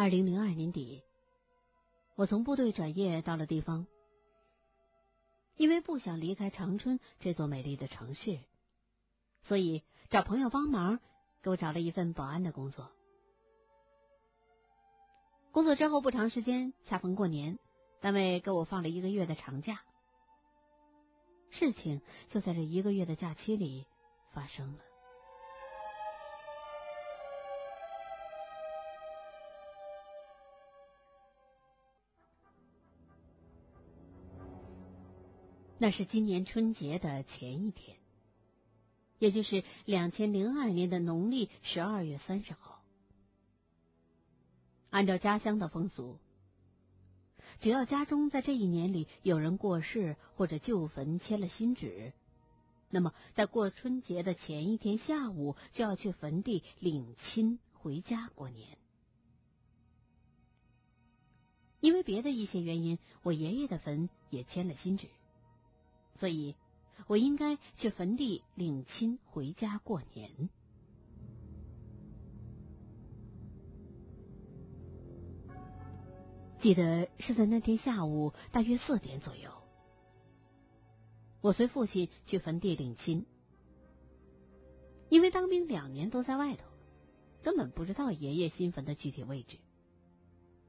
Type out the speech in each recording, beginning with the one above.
二零零二年底，我从部队转业到了地方，因为不想离开长春这座美丽的城市，所以找朋友帮忙给我找了一份保安的工作。工作之后不长时间，恰逢过年，单位给我放了一个月的长假，事情就在这一个月的假期里发生了。那是今年春节的前一天，也就是两千零二年的农历十二月三十号。按照家乡的风俗，只要家中在这一年里有人过世或者旧坟迁了新址，那么在过春节的前一天下午就要去坟地领亲回家过年。因为别的一些原因，我爷爷的坟也迁了新址。所以，我应该去坟地领亲回家过年。记得是在那天下午大约四点左右，我随父亲去坟地领亲。因为当兵两年都在外头，根本不知道爷爷新坟的具体位置，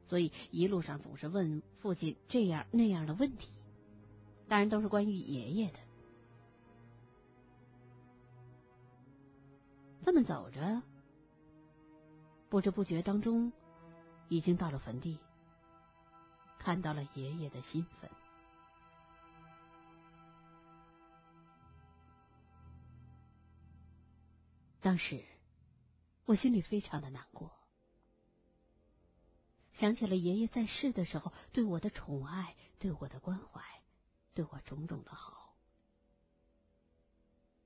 所以一路上总是问父亲这样那样的问题。当然都是关于爷爷的。这么走着，不知不觉当中，已经到了坟地，看到了爷爷的新坟。当时我心里非常的难过，想起了爷爷在世的时候对我的宠爱，对我的关怀。对我种种的好，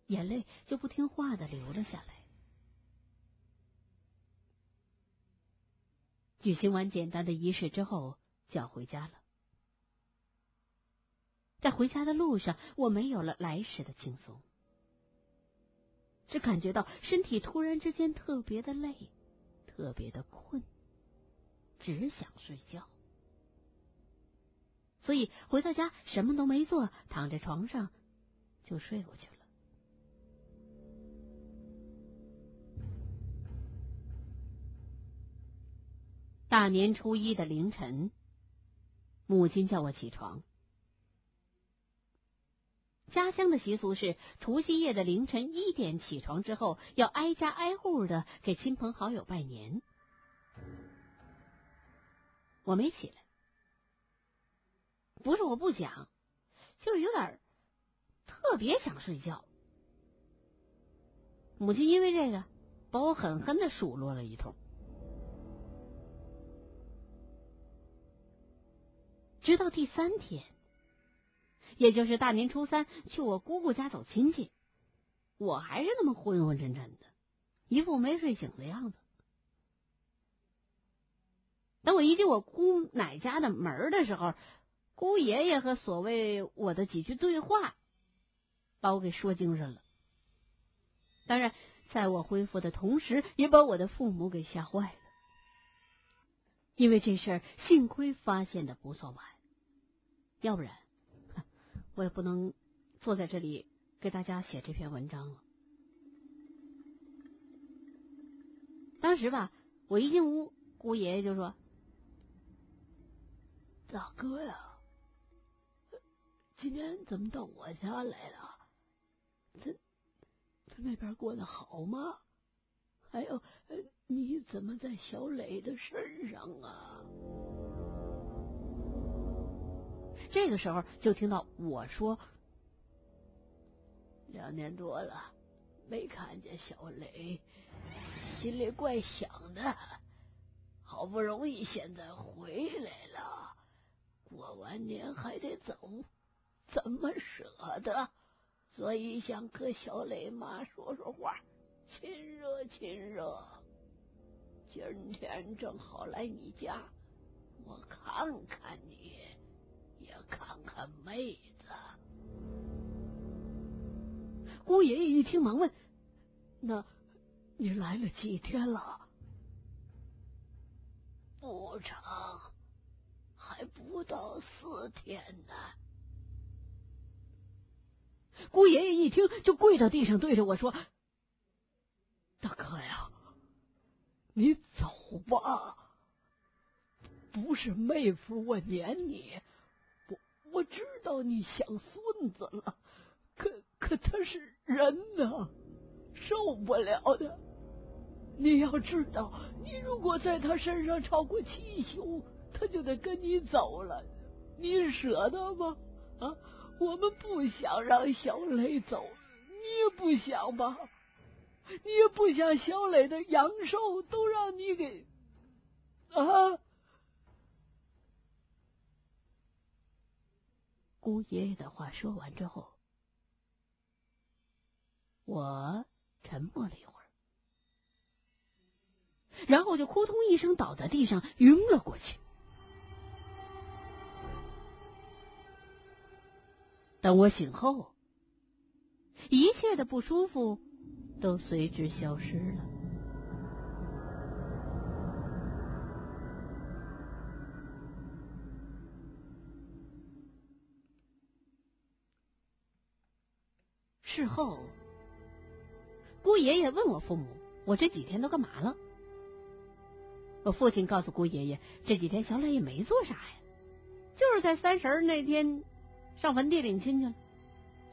眼泪就不听话的流了下来。举行完简单的仪式之后，就要回家了。在回家的路上，我没有了来时的轻松，只感觉到身体突然之间特别的累，特别的困，只想睡觉。所以回到家什么都没做，躺在床上就睡过去了。大年初一的凌晨，母亲叫我起床。家乡的习俗是，除夕夜的凌晨一点起床之后，要挨家挨户的给亲朋好友拜年。我没起来。不是我不想，就是有点特别想睡觉。母亲因为这个把我狠狠的数落了一通。直到第三天，也就是大年初三去我姑姑家走亲戚，我还是那么昏昏沉沉的，一副没睡醒的样子。等我一进我姑奶家的门的时候。姑爷爷和所谓我的几句对话，把我给说精神了。当然，在我恢复的同时，也把我的父母给吓坏了。因为这事，幸亏发现的不算晚，要不然我也不能坐在这里给大家写这篇文章了。当时吧，我一进屋，姑爷爷就说：“大哥呀。”今天怎么到我家来了？他他那边过得好吗？还有，你怎么在小磊的身上啊？这个时候就听到我说：“两年多了，没看见小磊，心里怪想的。好不容易现在回来了，过完年还得走。”怎么舍得？所以想和小磊妈说说话，亲热亲热。今天正好来你家，我看看你，也看看妹子。姑爷爷一听，忙问：“那你来了几天了？”不成，还不到四天呢。姑爷爷一听，就跪到地上，对着我说：“大哥呀，你走吧。不是妹夫我撵你，我我知道你想孙子了，可可他是人呐，受不了的。”你要知道，你如果在他身上超过七宿，他就得跟你走了。你舍得吗？啊，我们不想让小磊走，你也不想吧？你也不想小磊的阳寿都让你给啊？姑爷爷的话说完之后，我沉默了一会儿。然后就扑通一声倒在地上，晕了过去。等我醒后，一切的不舒服都随之消失了。事后，姑爷爷问我父母：“我这几天都干嘛了？”我父亲告诉姑爷爷，这几天小磊也没做啥呀，就是在三十那天上坟地领亲去了，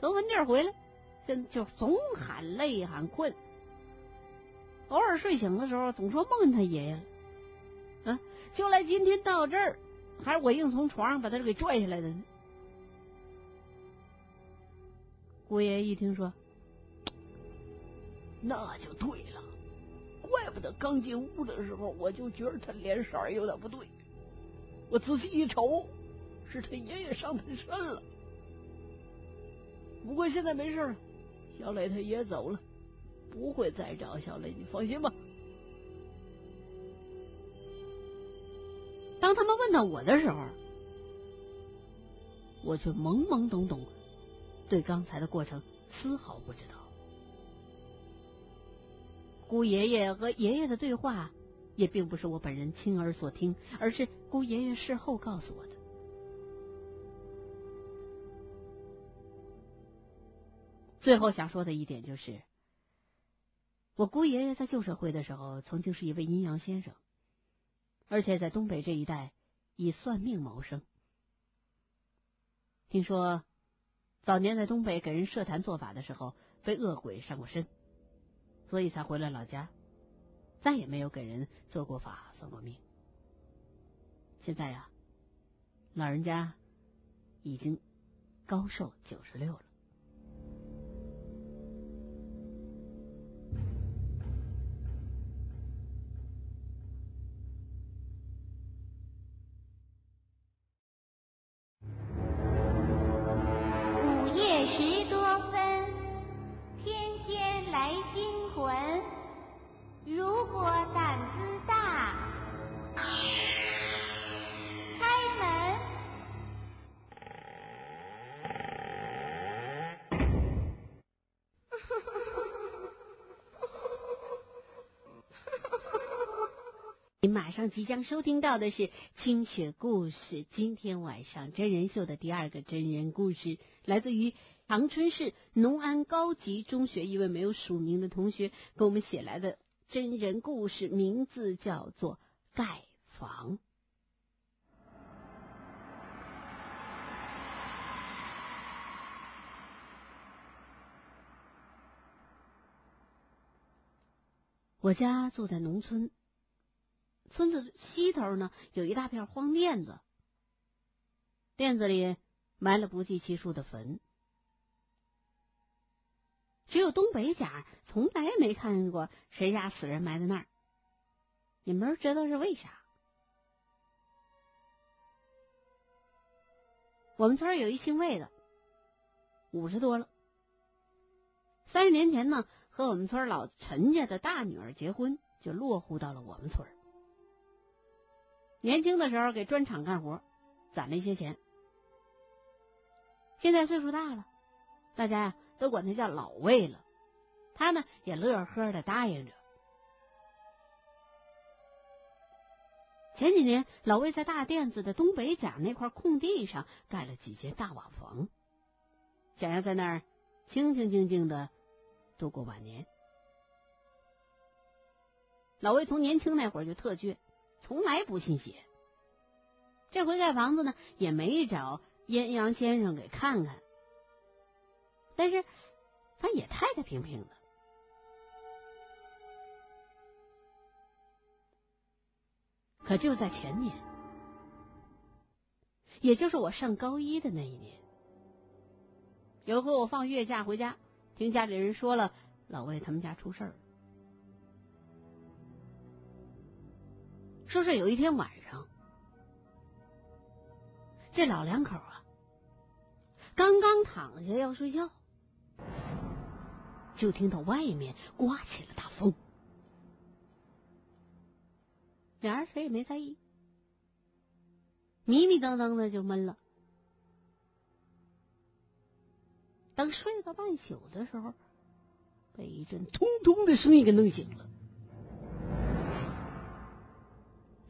从坟地回来，就就总喊累喊困，偶尔睡醒的时候总说梦见他爷爷了，啊，就来今天到这儿，还是我硬从床上把他给拽下来的呢。姑爷爷一听说，那就对了。怪不得刚进屋的时候，我就觉得他脸色有点不对。我仔细一瞅，是他爷爷上他身了。不过现在没事了，小磊他爷走了，不会再找小磊，你放心吧。当他们问到我的时候，我却懵懵懂懂，对刚才的过程丝毫不知道。姑爷爷和爷爷的对话，也并不是我本人亲耳所听，而是姑爷爷事后告诉我的。最后想说的一点就是，我姑爷爷在旧社会的时候，曾经是一位阴阳先生，而且在东北这一带以算命谋生。听说早年在东北给人设坛做法的时候，被恶鬼上过身。所以才回了老家，再也没有给人做过法、算过命。现在呀，老人家已经高寿九十六了。您马上即将收听到的是《清雪故事》，今天晚上真人秀的第二个真人故事，来自于长春市农安高级中学一位没有署名的同学给我们写来的真人故事，名字叫做《盖房》。我家住在农村。村子西头呢，有一大片荒甸子，甸子里埋了不计其数的坟，只有东北角从来没看见过谁家死人埋在那儿。也没人知道是为啥？我们村有一姓魏的，五十多了，三十年前呢，和我们村老陈家的大女儿结婚，就落户到了我们村。年轻的时候给砖厂干活，攒了一些钱。现在岁数大了，大家呀都管他叫老魏了。他呢也乐呵的答应着。前几年，老魏在大甸子的东北角那块空地上盖了几间大瓦房，想要在那儿清清静静的度过晚年。老魏从年轻那会儿就特倔，从来不信邪。这回盖房子呢，也没找阴阳先生给看看，但是他也太太平平的。可就在前年，也就是我上高一的那一年，有回我放月假回家，听家里人说了老魏他们家出事儿，说是有一天晚上，这老两口啊，刚刚躺下要睡觉，就听到外面刮起了大风。俩人谁也没在意，迷迷瞪瞪的就闷了。等睡到半宿的时候，被一阵通通的声音给弄醒了。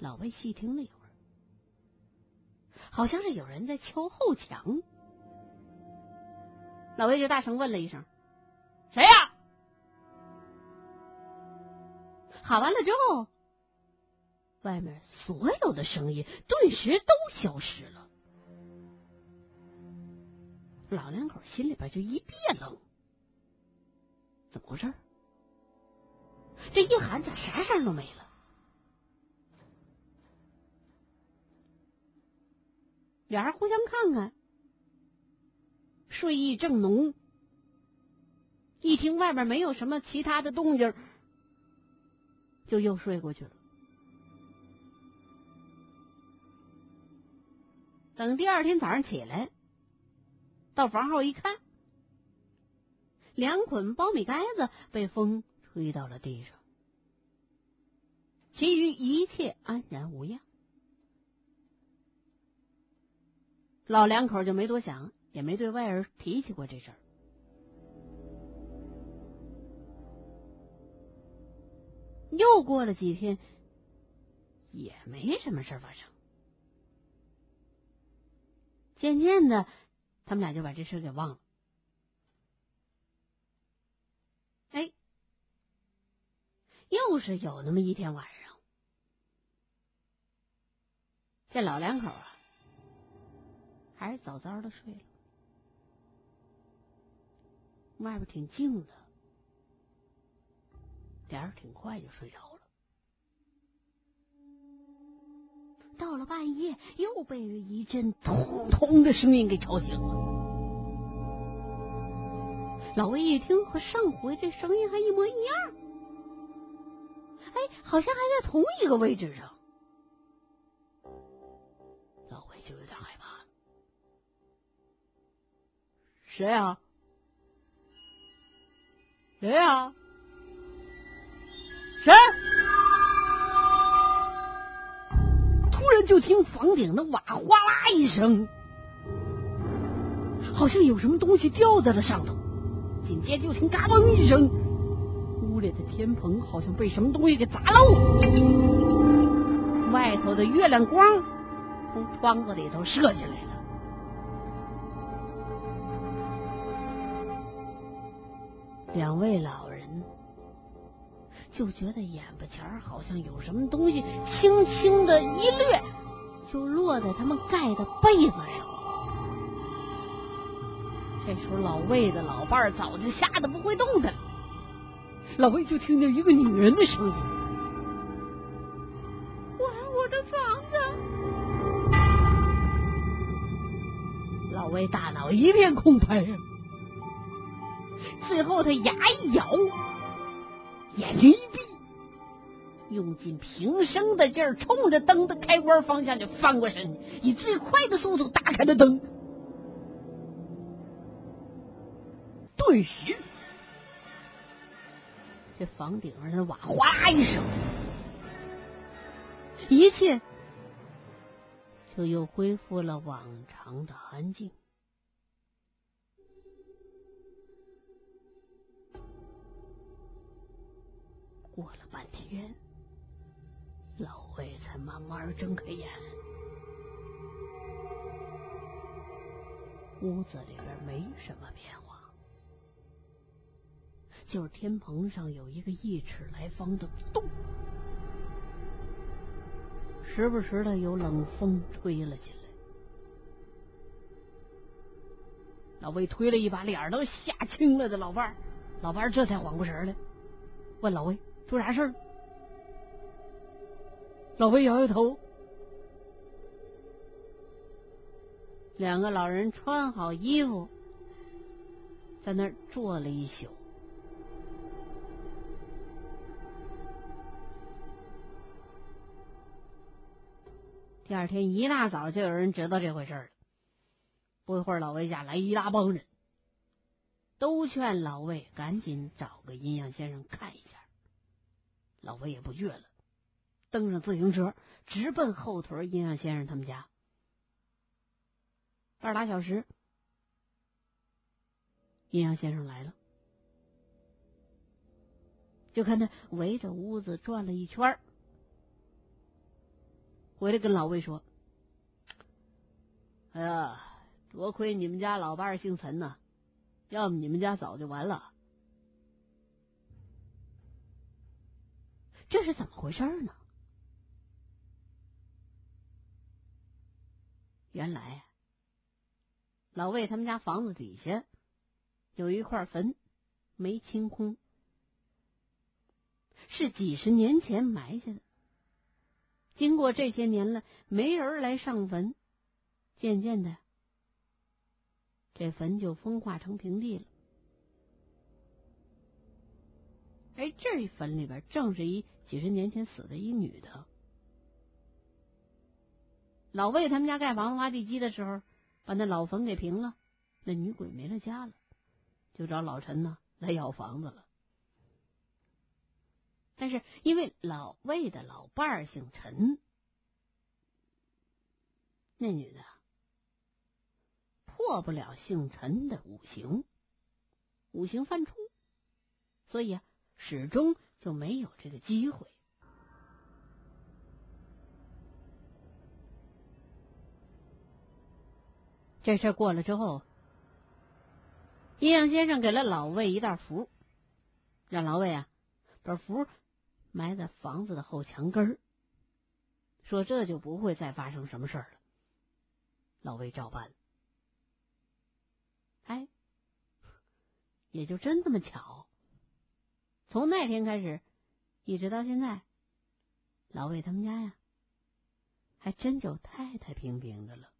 老魏细听了一会儿，好像是有人在敲后墙。老魏就大声问了一声：“谁呀？”喊完了之后。外面所有的声音顿时都消失了，老两口心里边就一别愣，怎么回事？这一喊咋啥声都没了？俩人互相看看，睡意正浓，一听外面没有什么其他的动静，就又睡过去了。等第二天早上起来，到房后一看，两捆苞米杆子被风吹到了地上，其余一切安然无恙。老两口就没多想，也没对外人提起过这事儿。又过了几天，也没什么事发生。渐渐的，他们俩就把这事给忘了。哎，又是有那么一天晚上，这老两口啊，还是早早的睡了。外边挺静的，俩人挺快就睡着了。到了半夜，又被一阵通通的声音给吵醒了。老魏一听，和上回这声音还一模一样，哎，好像还在同一个位置上。谁啊？谁呀？谁？突然就听房顶的瓦哗啦一声，好像有什么东西掉在了上头。紧接着就听嘎嘣一声，屋里的天棚好像被什么东西给砸漏，外头的月亮光从窗子里头射进来了。两位老人就觉得眼巴前好像有什么东西轻轻的一掠。就落在他们盖的被子上。这时候，老魏的老伴儿早就吓得不会动弹了。老魏就听见一个女人的声音：“还我的房子！”老魏大脑一片空白，后他牙一咬，眼睛一闭。用尽平生的劲儿，冲着灯的开关方向就翻过身，以最快的速度打开了灯。顿时，这房顶上的瓦哗啦一声，一切就又恢复了往常的安静。过了半天。老魏才慢慢睁开眼，屋子里边没什么变化，就是天棚上有一个一尺来方的洞，时不时的有冷风吹了进来。老魏推了一把脸都吓青了的老伴儿，老伴儿这才缓过神来，问老魏出啥事儿？老魏摇摇头。两个老人穿好衣服，在那儿坐了一宿。第二天一大早就有人知道这回事了。不一会儿，老魏家来一大帮人，都劝老魏赶紧找个阴阳先生看一下。老魏也不倔了，蹬上自行车直奔后屯阴阳先生他们家。半拉小时，阴阳先生来了，就看他围着屋子转了一圈，回来跟老魏说：“哎呀。”多亏你们家老伴姓陈呐，要么你们家早就完了。这是怎么回事呢？原来老魏他们家房子底下有一块坟没清空，是几十年前埋下的。经过这些年了，没人来上坟，渐渐的。这坟就风化成平地了。哎，这一坟里边正是一几十年前死的一女的。老魏他们家盖房子挖地基的时候，把那老坟给平了，那女鬼没了家了，就找老陈呢来要房子了。但是因为老魏的老伴儿姓陈，那女的。破不了姓陈的五行，五行犯冲，所以啊，始终就没有这个机会。这事过了之后，阴阳先生给了老魏一袋符，让老魏啊把符埋在房子的后墙根儿，说这就不会再发生什么事儿了。老魏照办。哎，也就真这么巧。从那天开始，一直到现在，老魏他们家呀，还真就太太平平的了。